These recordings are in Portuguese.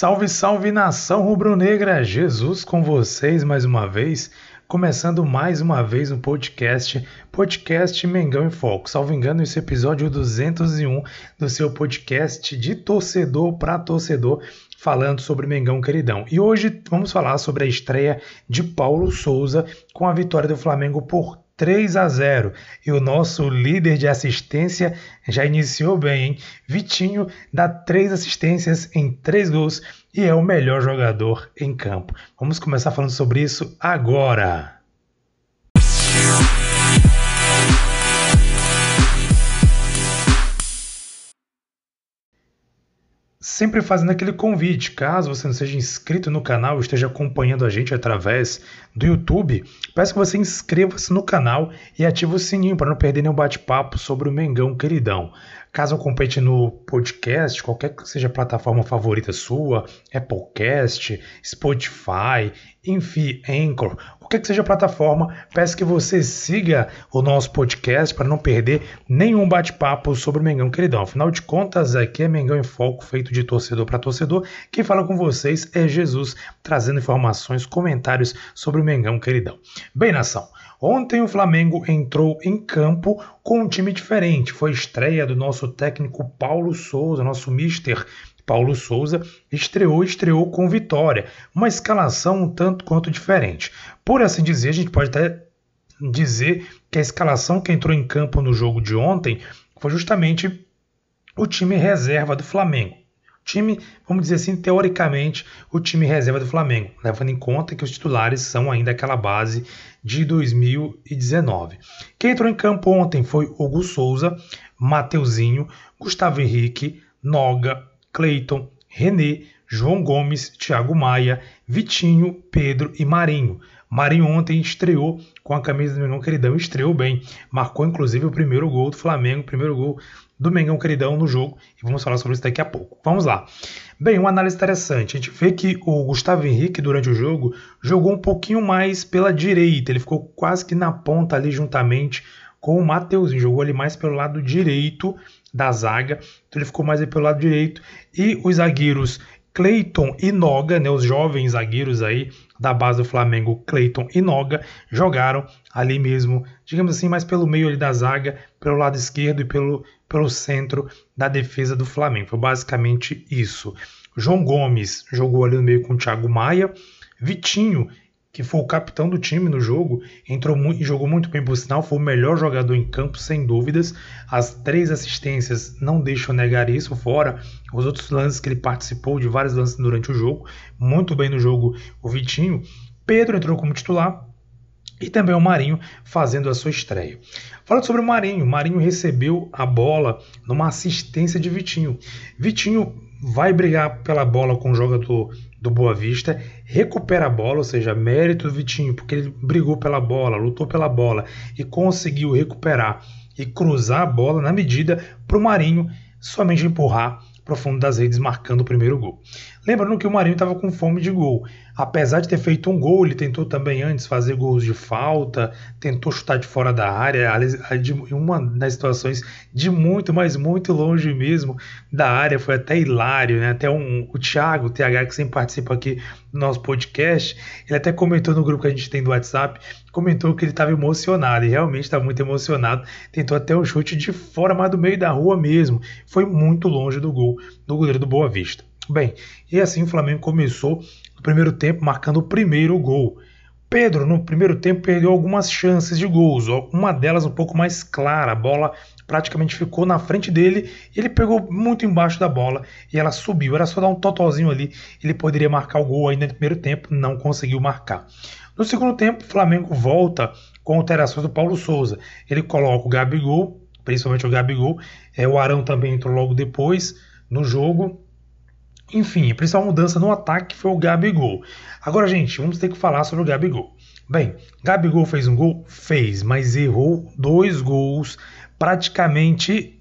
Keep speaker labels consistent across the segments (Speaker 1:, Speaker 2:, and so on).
Speaker 1: Salve, salve nação rubro-negra! Jesus com vocês mais uma vez, começando mais uma vez um podcast, podcast Mengão em Foco. Salvo engano, esse episódio 201 do seu podcast de torcedor para torcedor, falando sobre Mengão Queridão. E hoje vamos falar sobre a estreia de Paulo Souza com a vitória do Flamengo por 3 a 0. E o nosso líder de assistência já iniciou bem, hein? Vitinho dá três assistências em três gols e é o melhor jogador em campo. Vamos começar falando sobre isso agora. Sempre fazendo aquele convite, caso você não seja inscrito no canal, esteja acompanhando a gente através do YouTube, peço que você inscreva-se no canal e ative o sininho para não perder nenhum bate-papo sobre o Mengão queridão. Caso acompanhe no podcast, qualquer que seja a plataforma favorita sua, Applecast, Spotify, enfim, Anchor, qualquer que seja a plataforma, peço que você siga o nosso podcast para não perder nenhum bate-papo sobre o Mengão Queridão. Afinal de contas, aqui é Mengão em Foco, feito de torcedor para torcedor. Quem fala com vocês é Jesus, trazendo informações, comentários sobre o Mengão Queridão. Bem, nação, Ontem o Flamengo entrou em campo com um time diferente. Foi estreia do nosso técnico Paulo Souza, nosso mister Paulo Souza, estreou estreou com vitória. Uma escalação um tanto quanto diferente. Por assim dizer, a gente pode até dizer que a escalação que entrou em campo no jogo de ontem foi justamente o time reserva do Flamengo time, vamos dizer assim, teoricamente, o time reserva do Flamengo, levando em conta que os titulares são ainda aquela base de 2019. Quem entrou em campo ontem foi Hugo Souza, Mateuzinho, Gustavo Henrique, Noga, Cleiton, René, João Gomes, Thiago Maia, Vitinho, Pedro e Marinho. Marinho ontem estreou com a camisa do Mengão Queridão, estreou bem, marcou inclusive o primeiro gol do Flamengo, o primeiro gol do Mengão Queridão no jogo, e vamos falar sobre isso daqui a pouco. Vamos lá. Bem, uma análise interessante. A gente vê que o Gustavo Henrique, durante o jogo, jogou um pouquinho mais pela direita, ele ficou quase que na ponta ali juntamente com o Mateuzinho, jogou ali mais pelo lado direito da zaga, então ele ficou mais pelo lado direito, e os zagueiros Cleiton e Noga, né, os jovens zagueiros aí da base do Flamengo, Cleiton e Noga, jogaram ali mesmo, digamos assim, mais pelo meio da zaga, pelo lado esquerdo e pelo, pelo centro da defesa do Flamengo. Foi basicamente isso. João Gomes jogou ali no meio com o Thiago Maia, Vitinho que foi o capitão do time no jogo, entrou muito, jogou muito bem por sinal, foi o melhor jogador em campo, sem dúvidas. As três assistências não deixam negar isso, fora os outros lances que ele participou, de vários lances durante o jogo, muito bem no jogo o Vitinho. Pedro entrou como titular, e também o Marinho fazendo a sua estreia. Falando sobre o Marinho, o Marinho recebeu a bola numa assistência de Vitinho. Vitinho vai brigar pela bola com o jogador do Boa Vista, recupera a bola, ou seja, mérito do Vitinho, porque ele brigou pela bola, lutou pela bola e conseguiu recuperar e cruzar a bola na medida para o Marinho somente empurrar para o fundo das redes, marcando o primeiro gol. Lembrando que o Marinho estava com fome de gol. Apesar de ter feito um gol, ele tentou também antes fazer gols de falta, tentou chutar de fora da área, uma das situações de muito, mas muito longe mesmo da área, foi até hilário, né? Até um, o Thiago, o TH, que sempre participa aqui do nosso podcast, ele até comentou no grupo que a gente tem do WhatsApp, comentou que ele estava emocionado, e realmente está muito emocionado, tentou até um chute de fora, mas do meio da rua mesmo, foi muito longe do gol do goleiro do Boa Vista. Bem, e assim o Flamengo começou no primeiro tempo marcando o primeiro gol. Pedro, no primeiro tempo, perdeu algumas chances de gols, uma delas um pouco mais clara. A bola praticamente ficou na frente dele ele pegou muito embaixo da bola e ela subiu. Era só dar um totalzinho ali, ele poderia marcar o gol ainda no primeiro tempo, não conseguiu marcar. No segundo tempo, o Flamengo volta com alterações do Paulo Souza. Ele coloca o Gabigol, principalmente o Gabigol, é, o Arão também entrou logo depois no jogo Enfim, a principal mudança no ataque foi o Gabigol. Agora, gente, vamos ter que falar sobre o Gabigol. Bem, Gabigol fez um gol? Fez, mas errou dois gols praticamente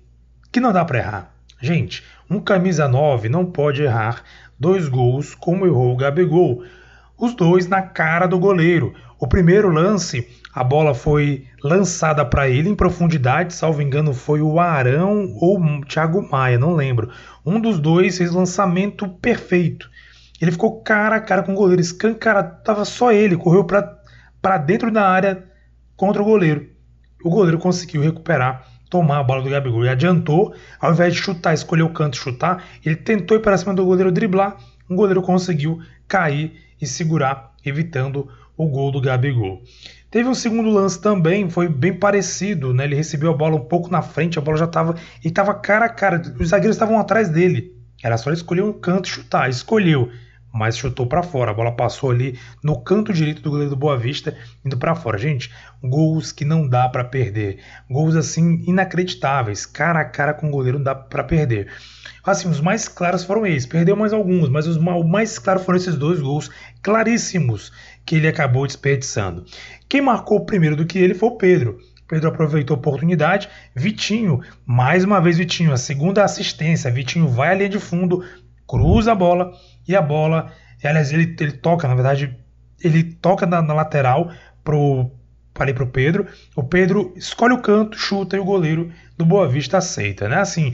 Speaker 1: que não dá para errar. Gente, um camisa 9 não pode errar dois gols como errou o Gabigol. Os dois na cara do goleiro. O primeiro lance, a bola foi lançada para ele em profundidade, salvo engano foi o Arão ou o Thiago Maia, não lembro. Um dos dois fez lançamento perfeito. Ele ficou cara a cara com o goleiro, escancarado, tava só ele, correu para dentro da área contra o goleiro. O goleiro conseguiu recuperar, tomar a bola do Gabigol e adiantou, ao invés de chutar, escolher o canto chutar, ele tentou ir para cima do goleiro driblar, o goleiro conseguiu cair e segurar, evitando o gol do Gabigol. Teve um segundo lance também, foi bem parecido, né? Ele recebeu a bola um pouco na frente, a bola já estava e estava cara a cara, os zagueiros estavam atrás dele. Era só ele escolher um canto e chutar, escolheu, mas chutou para fora. A bola passou ali no canto direito do goleiro do Boa Vista, indo para fora. Gente, gols que não dá para perder, gols assim inacreditáveis, cara a cara com o goleiro não dá para perder. Assim, os mais claros foram esses. Perdeu mais alguns, mas os mais claros foram esses dois gols claríssimos que ele acabou desperdiçando. Quem marcou primeiro do que ele foi o Pedro. Pedro aproveitou a oportunidade. Vitinho, mais uma vez Vitinho, a segunda assistência. Vitinho vai à linha de fundo, cruza a bola e a bola, aliás, ele, ele toca, na verdade, ele toca na, na lateral para o Pedro. O Pedro escolhe o canto, chuta e o goleiro do Boa Vista aceita, né? Assim,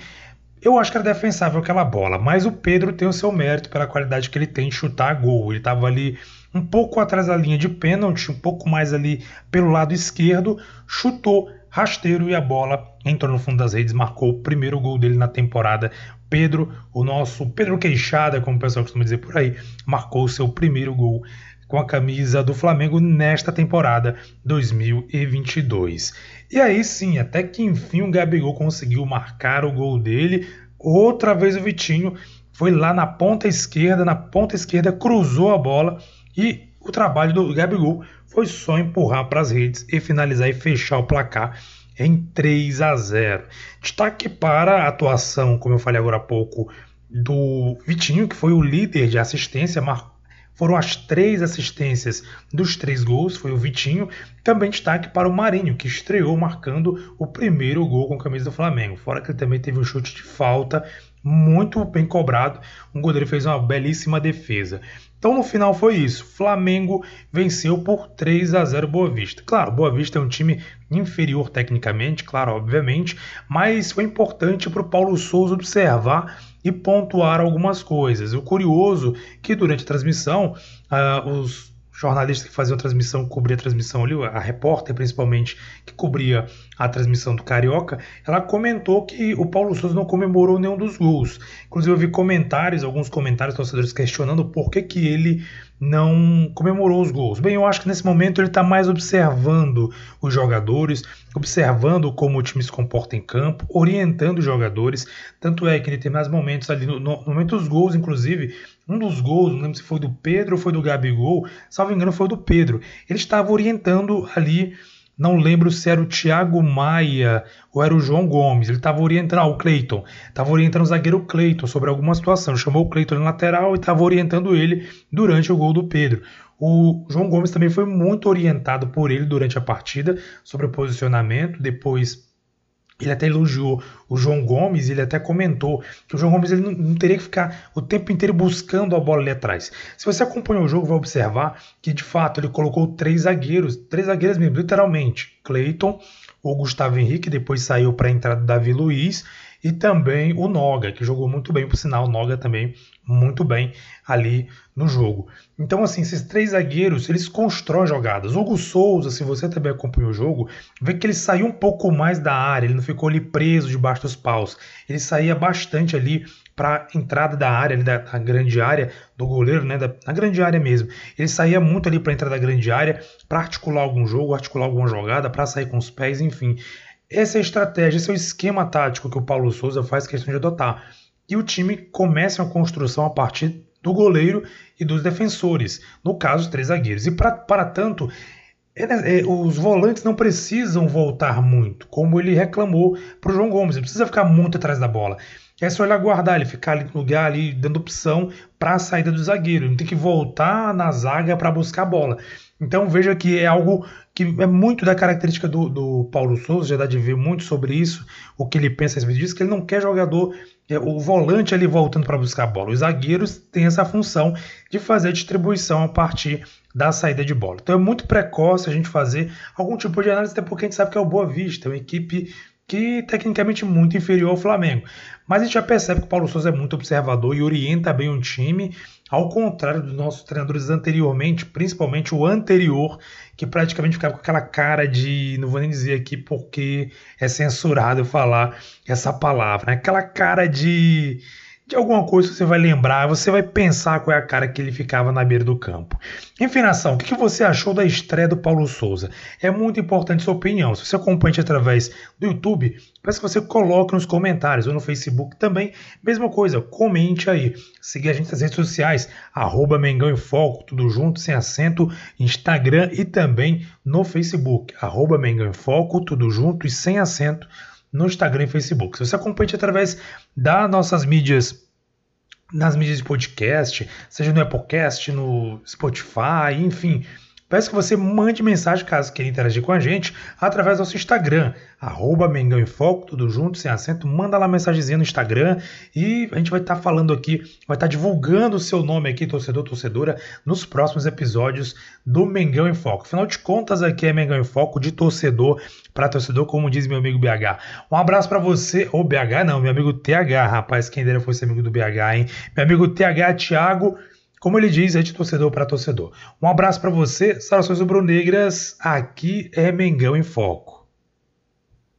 Speaker 1: eu acho que era defensável aquela bola, mas o Pedro tem o seu mérito pela qualidade que ele tem de chutar gol. Ele estava ali um pouco atrás da linha de pênalti, um pouco mais ali pelo lado esquerdo, chutou rasteiro e a bola entrou no fundo das redes, marcou o primeiro gol dele na temporada. Pedro, o nosso Pedro Queixada, como o pessoal costuma dizer por aí, marcou o seu primeiro gol com a camisa do Flamengo nesta temporada 2022. E aí sim, até que enfim o Gabigol conseguiu marcar o gol dele. Outra vez o Vitinho foi lá na ponta esquerda, na ponta esquerda cruzou a bola e o trabalho do Gabigol foi só empurrar para as redes e finalizar e fechar o placar em 3 a 0. Destaque para a atuação, como eu falei agora há pouco, do Vitinho, que foi o líder de assistência, foram as três assistências dos três gols, foi o Vitinho. Também destaque para o Marinho, que estreou marcando o primeiro gol com a camisa do Flamengo. Fora que ele também teve um chute de falta muito bem cobrado. Um goleiro fez uma belíssima defesa. Então no final foi isso. Flamengo venceu por 3 a 0 Boa Vista. Claro, Boa Vista é um time inferior tecnicamente, claro, obviamente, mas foi importante para o Paulo Souza observar e pontuar algumas coisas. O curioso que durante a transmissão, uh, os jornalistas que faziam a transmissão, cobria a transmissão ali, a repórter principalmente, que cobria a transmissão do Carioca, ela comentou que o Paulo Souza não comemorou nenhum dos gols. Inclusive eu vi comentários, alguns comentários torcedores questionando por que, que ele não comemorou os gols. Bem, eu acho que nesse momento ele está mais observando os jogadores, observando como o time se comporta em campo, orientando os jogadores. Tanto é que ele tem mais momentos ali, no, no momento dos gols, inclusive, um dos gols, não lembro se foi do Pedro ou foi do Gabigol, salvo engano foi do Pedro. Ele estava orientando ali, não lembro se era o Thiago Maia ou era o João Gomes. Ele estava orientando, ah, o Cleiton, estava orientando o zagueiro Cleiton sobre alguma situação. Chamou o Cleiton na lateral e estava orientando ele durante o gol do Pedro. O João Gomes também foi muito orientado por ele durante a partida sobre o posicionamento. Depois ele até elogiou o João Gomes, ele até comentou que o João Gomes ele não, não, teria que ficar o tempo inteiro buscando a bola ali atrás. Se você acompanhou o jogo, vai observar que de fato ele colocou três zagueiros, três zagueiros mesmo, literalmente. Cleiton, o Gustavo Henrique, depois saiu para a entrada do Davi Luiz e também o Noga, que jogou muito bem, por sinal, o Noga também muito bem ali no jogo. Então, assim, esses três zagueiros, eles constroem jogadas. Hugo Souza, se você também acompanhou o jogo, vê que ele saiu um pouco mais da área, ele não ficou ali preso debaixo dos paus. Ele saía bastante ali para entrada da área, ali da, da, grande área do goleiro, né, da, na grande área mesmo. Ele saía muito ali para entrar da grande área, para articular algum jogo, articular alguma jogada, para sair com os pés, enfim. Essa é a estratégia, esse é o esquema tático que o Paulo Souza faz questão de adotar. E o time começa a construção a partir do goleiro e dos defensores, no caso, os três zagueiros. E pra, para tanto, é, é, os volantes não precisam voltar muito, como ele reclamou para o João Gomes. Ele precisa ficar muito atrás da bola. É só ele aguardar, ele ficar ali no lugar ali dando opção para a saída do zagueiro. Ele tem que voltar na zaga para buscar a bola. Então veja que é algo que é muito da característica do, do Paulo Souza, já dá de ver muito sobre isso, o que ele pensa a respeito disso, que ele não quer jogador, é, o volante ali voltando para buscar a bola. Os zagueiros têm essa função de fazer a distribuição a partir da saída de bola. Então é muito precoce a gente fazer algum tipo de análise, até porque a gente sabe que é o Boa Vista, é uma equipe que tecnicamente muito inferior ao Flamengo. Mas a gente já percebe que o Paulo Souza é muito observador e orienta bem o time, ao contrário dos nossos treinadores anteriormente, principalmente o anterior, que praticamente ficava com aquela cara de, não vou nem dizer aqui porque é censurado falar essa palavra, né? aquela cara de de alguma coisa você vai lembrar, você vai pensar qual é a cara que ele ficava na beira do campo. Enfim, nação, o que você achou da estreia do Paulo Souza? É muito importante sua opinião. Se você acompanha através do YouTube, peço que você coloque nos comentários ou no Facebook também. Mesma coisa, comente aí. Siga a gente nas redes sociais, arroba Mengão em Foco, tudo junto, sem acento, Instagram e também no Facebook, arroba Mengão em Foco, tudo junto e sem acento no Instagram e Facebook. Se você acompanha através das nossas mídias, nas mídias de podcast, seja no Applecast, no Spotify, enfim, Peço que você mande mensagem caso queira interagir com a gente através do nosso Instagram, arroba Mengão em Foco, tudo junto, sem acento. Manda lá mensagenzinha no Instagram e a gente vai estar tá falando aqui, vai estar tá divulgando o seu nome aqui, torcedor, torcedora, nos próximos episódios do Mengão em Foco. Afinal de contas, aqui é Mengão em Foco de torcedor para torcedor, como diz meu amigo BH. Um abraço para você, ou BH não, meu amigo TH, rapaz, quem dera fosse amigo do BH, hein? Meu amigo TH Thiago. Como ele diz, é de torcedor para torcedor. Um abraço para você, saudações rubro-negras. Aqui é Mengão em Foco.